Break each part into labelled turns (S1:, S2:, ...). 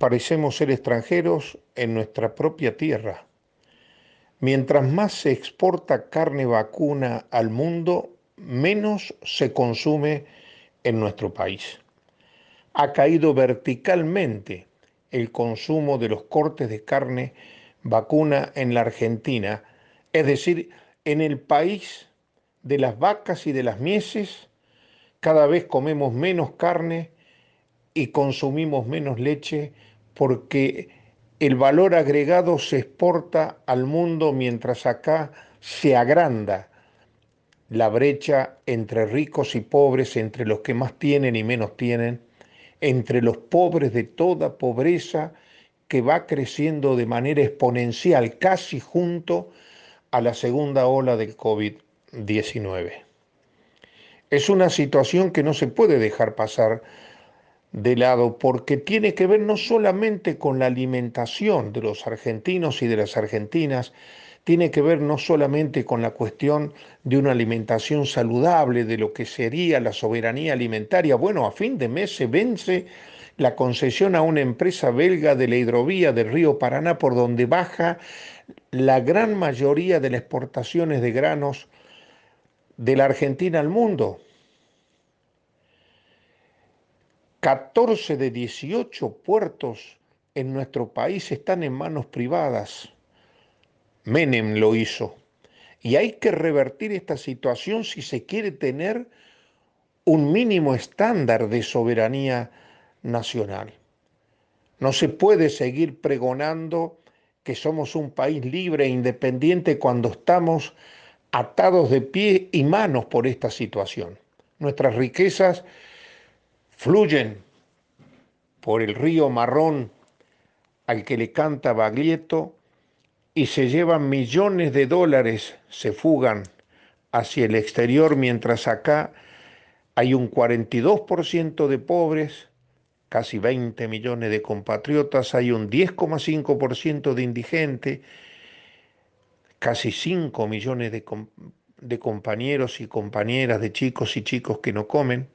S1: Parecemos ser extranjeros en nuestra propia tierra. Mientras más se exporta carne vacuna al mundo, menos se consume en nuestro país. Ha caído verticalmente el consumo de los cortes de carne vacuna en la Argentina, es decir, en el país de las vacas y de las mieses, cada vez comemos menos carne y consumimos menos leche porque el valor agregado se exporta al mundo mientras acá se agranda la brecha entre ricos y pobres, entre los que más tienen y menos tienen, entre los pobres de toda pobreza que va creciendo de manera exponencial, casi junto a la segunda ola del COVID-19. Es una situación que no se puede dejar pasar de lado porque tiene que ver no solamente con la alimentación de los argentinos y de las argentinas, tiene que ver no solamente con la cuestión de una alimentación saludable, de lo que sería la soberanía alimentaria. Bueno, a fin de mes se vence la concesión a una empresa belga de la hidrovía del río Paraná por donde baja la gran mayoría de las exportaciones de granos de la Argentina al mundo. 14 de 18 puertos en nuestro país están en manos privadas. Menem lo hizo. Y hay que revertir esta situación si se quiere tener un mínimo estándar de soberanía nacional. No se puede seguir pregonando que somos un país libre e independiente cuando estamos atados de pies y manos por esta situación. Nuestras riquezas fluyen por el río marrón al que le canta Baglietto y se llevan millones de dólares, se fugan hacia el exterior, mientras acá hay un 42% de pobres, casi 20 millones de compatriotas, hay un 10,5% de indigentes, casi 5 millones de, de compañeros y compañeras, de chicos y chicos que no comen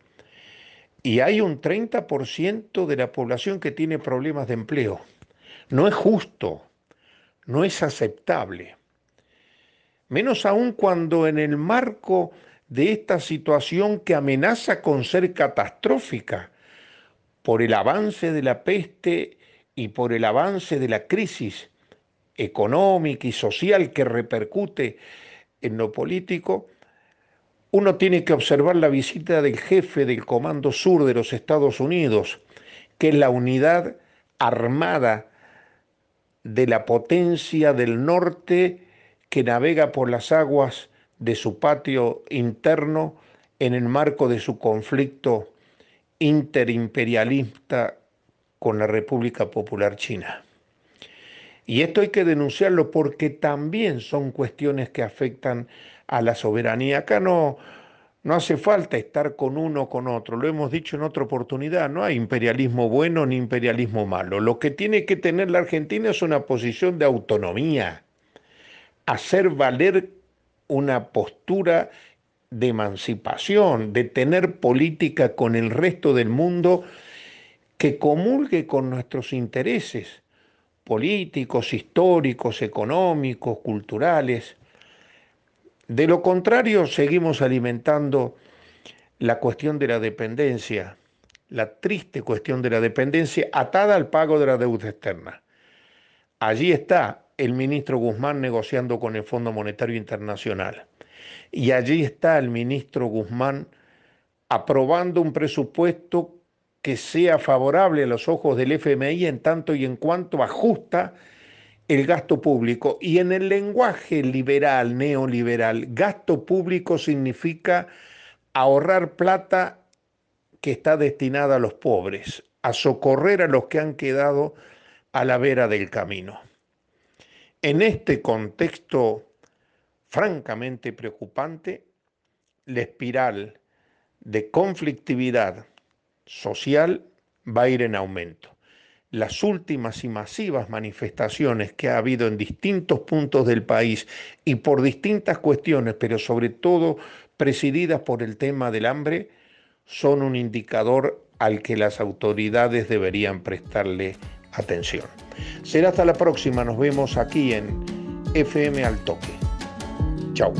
S1: y hay un 30% de la población que tiene problemas de empleo. No es justo, no es aceptable. Menos aún cuando en el marco de esta situación que amenaza con ser catastrófica por el avance de la peste y por el avance de la crisis económica y social que repercute en lo político, uno tiene que observar la visita del jefe del Comando Sur de los Estados Unidos, que es la unidad armada de la potencia del norte que navega por las aguas de su patio interno en el marco de su conflicto interimperialista con la República Popular China. Y esto hay que denunciarlo porque también son cuestiones que afectan a la soberanía. Acá no, no hace falta estar con uno o con otro, lo hemos dicho en otra oportunidad, no hay imperialismo bueno ni imperialismo malo. Lo que tiene que tener la Argentina es una posición de autonomía, hacer valer una postura de emancipación, de tener política con el resto del mundo que comulgue con nuestros intereses políticos, históricos, económicos, culturales. De lo contrario, seguimos alimentando la cuestión de la dependencia, la triste cuestión de la dependencia atada al pago de la deuda externa. Allí está el ministro Guzmán negociando con el Fondo Monetario Internacional. Y allí está el ministro Guzmán aprobando un presupuesto que sea favorable a los ojos del FMI en tanto y en cuanto ajusta el gasto público. Y en el lenguaje liberal, neoliberal, gasto público significa ahorrar plata que está destinada a los pobres, a socorrer a los que han quedado a la vera del camino. En este contexto francamente preocupante, la espiral de conflictividad social va a ir en aumento. Las últimas y masivas manifestaciones que ha habido en distintos puntos del país y por distintas cuestiones, pero sobre todo presididas por el tema del hambre, son un indicador al que las autoridades deberían prestarle atención. Será hasta la próxima, nos vemos aquí en FM al Toque. Chao.